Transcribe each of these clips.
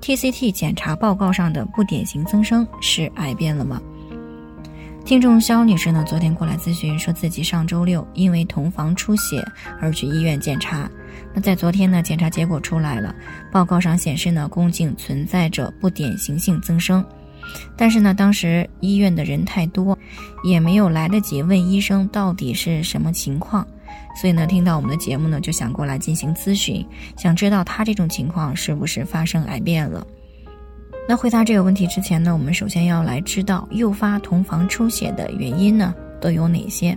TCT 检查报告上的不典型增生是癌变了吗？听众肖女士呢，昨天过来咨询，说自己上周六因为同房出血而去医院检查。那在昨天呢，检查结果出来了，报告上显示呢，宫颈存在着不典型性增生。但是呢，当时医院的人太多，也没有来得及问医生到底是什么情况。所以呢，听到我们的节目呢，就想过来进行咨询，想知道他这种情况是不是发生癌变了。那回答这个问题之前呢，我们首先要来知道诱发同房出血的原因呢都有哪些。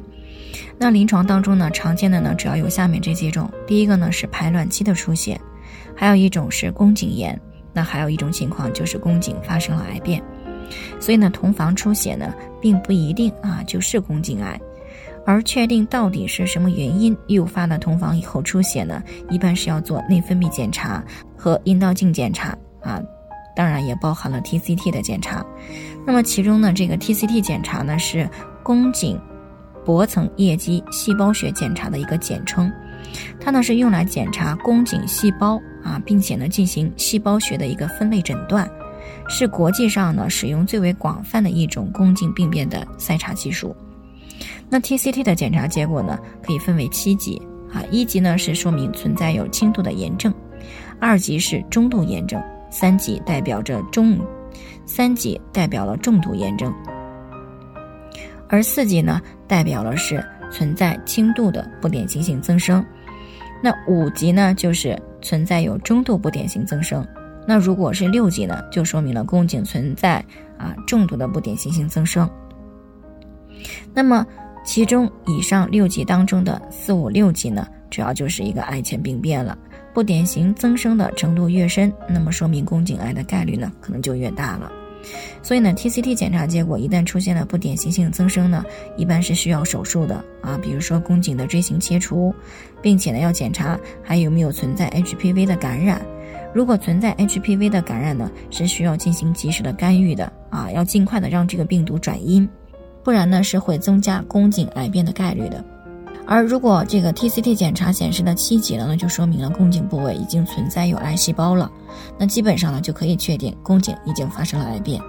那临床当中呢，常见的呢主要有下面这几种：第一个呢是排卵期的出血，还有一种是宫颈炎，那还有一种情况就是宫颈发生了癌变。所以呢，同房出血呢，并不一定啊就是宫颈癌。而确定到底是什么原因诱发了同房以后出血呢？一般是要做内分泌检查和阴道镜检查啊，当然也包含了 TCT 的检查。那么其中呢，这个 TCT 检查呢是宫颈薄层液基细胞学检查的一个简称，它呢是用来检查宫颈细胞啊，并且呢进行细胞学的一个分类诊断，是国际上呢使用最为广泛的一种宫颈病变的筛查技术。那 TCT 的检查结果呢，可以分为七级啊，一级呢是说明存在有轻度的炎症，二级是中度炎症，三级代表着中，三级代表了重度炎症，而四级呢代表了是存在轻度的不典型性增生，那五级呢就是存在有中度不典型增生，那如果是六级呢，就说明了宫颈存在啊重度的不典型性增生，那么。其中以上六级当中的四五六级呢，主要就是一个癌前病变了。不典型增生的程度越深，那么说明宫颈癌的概率呢，可能就越大了。所以呢，TCT 检查结果一旦出现了不典型性增生呢，一般是需要手术的啊，比如说宫颈的锥形切除，并且呢要检查还有没有存在 HPV 的感染。如果存在 HPV 的感染呢，是需要进行及时的干预的啊，要尽快的让这个病毒转阴。不然呢是会增加宫颈癌变的概率的，而如果这个 TCT 检查显示的七级了呢，就说明了宫颈部位已经存在有癌细胞了，那基本上呢就可以确定宫颈已经发生了癌变。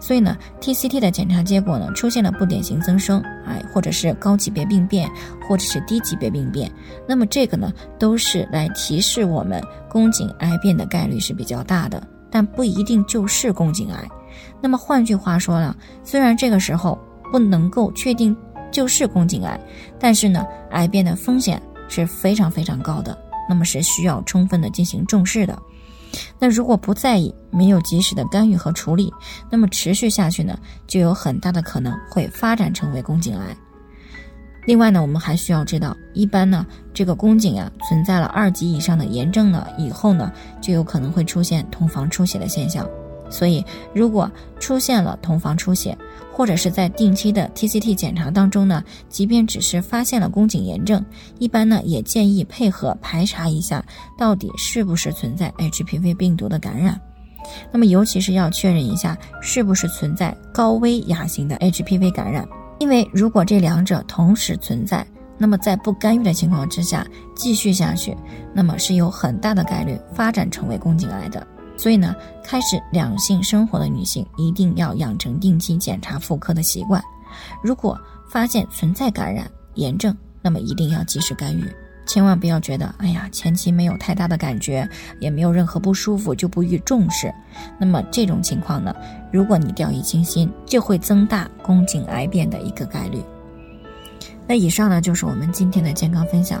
所以呢，TCT 的检查结果呢出现了不典型增生，哎，或者是高级别病变，或者是低级别病变，那么这个呢都是来提示我们宫颈癌变的概率是比较大的，但不一定就是宫颈癌。那么换句话说呢，虽然这个时候。不能够确定就是宫颈癌，但是呢，癌变的风险是非常非常高的，那么是需要充分的进行重视的。那如果不在意，没有及时的干预和处理，那么持续下去呢，就有很大的可能会发展成为宫颈癌。另外呢，我们还需要知道，一般呢，这个宫颈啊存在了二级以上的炎症呢，以后呢，就有可能会出现同房出血的现象。所以，如果出现了同房出血，或者是在定期的 TCT 检查当中呢，即便只是发现了宫颈炎症，一般呢也建议配合排查一下，到底是不是存在 HPV 病毒的感染。那么，尤其是要确认一下是不是存在高危亚型的 HPV 感染，因为如果这两者同时存在，那么在不干预的情况之下继续下去，那么是有很大的概率发展成为宫颈癌的。所以呢，开始两性生活的女性一定要养成定期检查妇科的习惯。如果发现存在感染炎症，那么一定要及时干预，千万不要觉得哎呀前期没有太大的感觉，也没有任何不舒服就不予重视。那么这种情况呢，如果你掉以轻心，就会增大宫颈癌变的一个概率。那以上呢就是我们今天的健康分享。